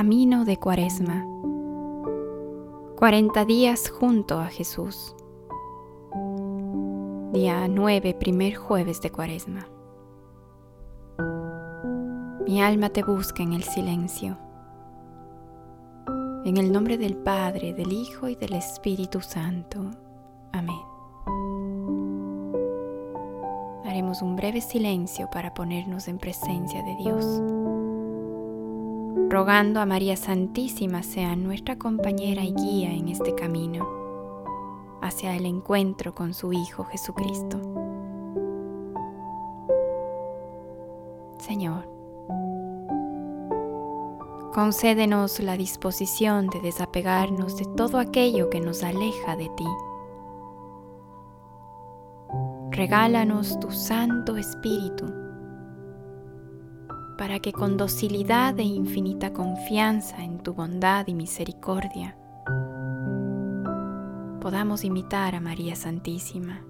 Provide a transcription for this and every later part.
camino de Cuaresma. 40 días junto a Jesús. Día 9, primer jueves de Cuaresma. Mi alma te busca en el silencio. En el nombre del Padre, del Hijo y del Espíritu Santo. Amén. Haremos un breve silencio para ponernos en presencia de Dios rogando a María Santísima sea nuestra compañera y guía en este camino hacia el encuentro con su Hijo Jesucristo. Señor, concédenos la disposición de desapegarnos de todo aquello que nos aleja de ti. Regálanos tu Santo Espíritu para que con docilidad e infinita confianza en tu bondad y misericordia podamos imitar a María Santísima.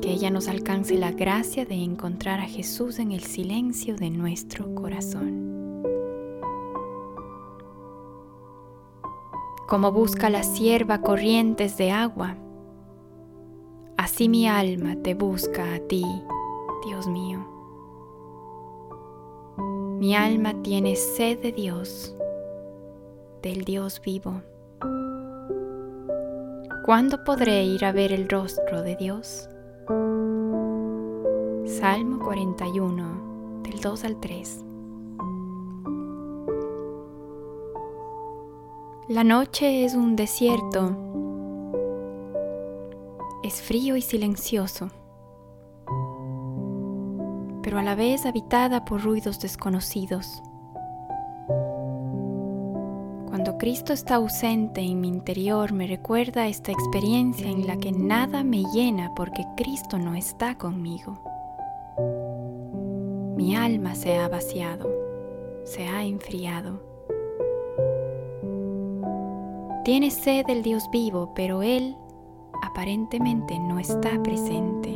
Que ella nos alcance la gracia de encontrar a Jesús en el silencio de nuestro corazón. Como busca la sierva corrientes de agua, así mi alma te busca a ti, Dios mío. Mi alma tiene sed de Dios, del Dios vivo. ¿Cuándo podré ir a ver el rostro de Dios? Salmo 41, del 2 al 3. La noche es un desierto, es frío y silencioso pero a la vez habitada por ruidos desconocidos. Cuando Cristo está ausente en mi interior me recuerda esta experiencia en la que nada me llena porque Cristo no está conmigo. Mi alma se ha vaciado, se ha enfriado. Tiene sed del Dios vivo, pero Él aparentemente no está presente.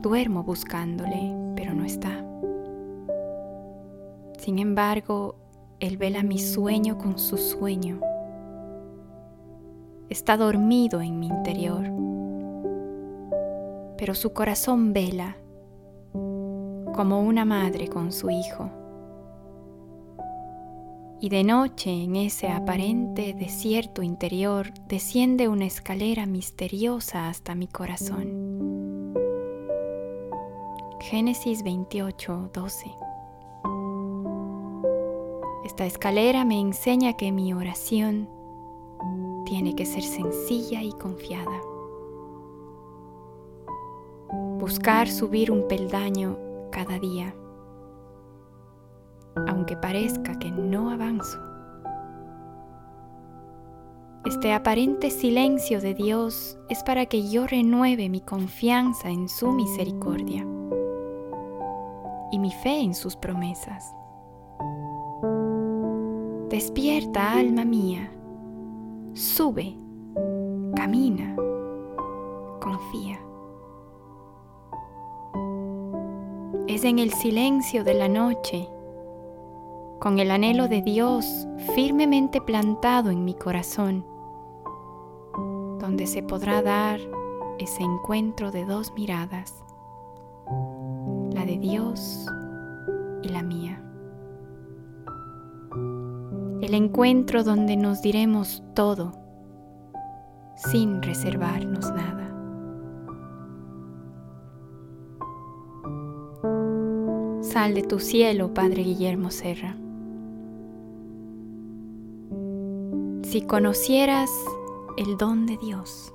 Duermo buscándole, pero no está. Sin embargo, Él vela mi sueño con su sueño. Está dormido en mi interior, pero su corazón vela como una madre con su hijo. Y de noche en ese aparente desierto interior desciende una escalera misteriosa hasta mi corazón. Génesis 28, 12. Esta escalera me enseña que mi oración tiene que ser sencilla y confiada. Buscar subir un peldaño cada día, aunque parezca que no avanzo. Este aparente silencio de Dios es para que yo renueve mi confianza en su misericordia y mi fe en sus promesas. Despierta, alma mía, sube, camina, confía. Es en el silencio de la noche, con el anhelo de Dios firmemente plantado en mi corazón, donde se podrá dar ese encuentro de dos miradas de Dios y la mía. El encuentro donde nos diremos todo sin reservarnos nada. Sal de tu cielo, Padre Guillermo Serra. Si conocieras el don de Dios,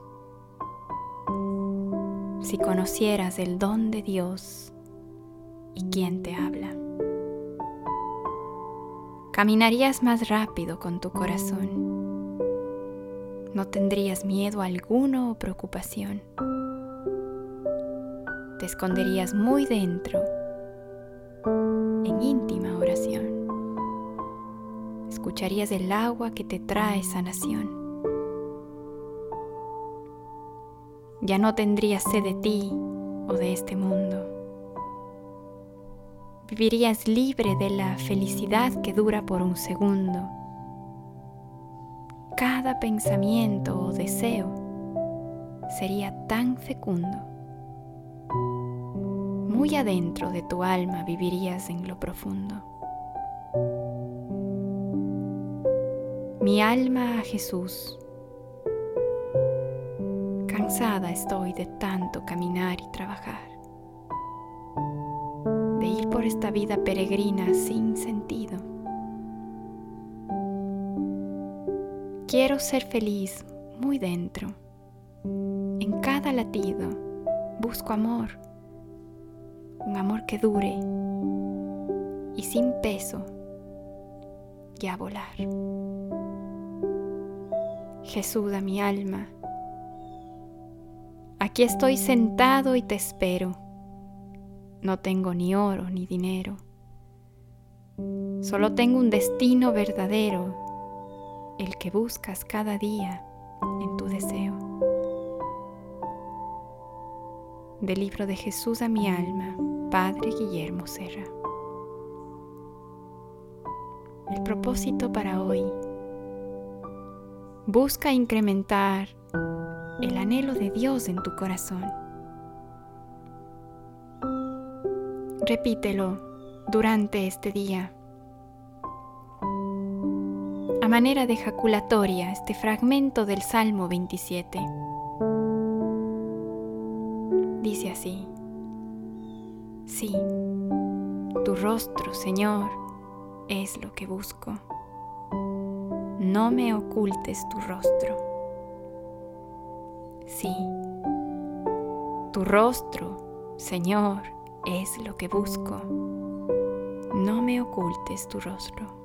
si conocieras el don de Dios, y quién te habla. Caminarías más rápido con tu corazón. No tendrías miedo alguno o preocupación. Te esconderías muy dentro, en íntima oración. Escucharías el agua que te trae sanación. Ya no tendrías sed de ti o de este mundo vivirías libre de la felicidad que dura por un segundo. Cada pensamiento o deseo sería tan fecundo. Muy adentro de tu alma vivirías en lo profundo. Mi alma a Jesús. Cansada estoy de tanto caminar y trabajar por esta vida peregrina sin sentido. Quiero ser feliz muy dentro. En cada latido busco amor, un amor que dure y sin peso ya volar. Jesús a mi alma, aquí estoy sentado y te espero no tengo ni oro ni dinero. Solo tengo un destino verdadero, el que buscas cada día en tu deseo. Del libro de Jesús a mi alma, Padre Guillermo Serra. El propósito para hoy. Busca incrementar el anhelo de Dios en tu corazón Repítelo durante este día. A manera de ejaculatoria, este fragmento del Salmo 27. Dice así, sí, tu rostro, Señor, es lo que busco. No me ocultes tu rostro. Sí, tu rostro, Señor, es lo que busco. No me ocultes tu rostro.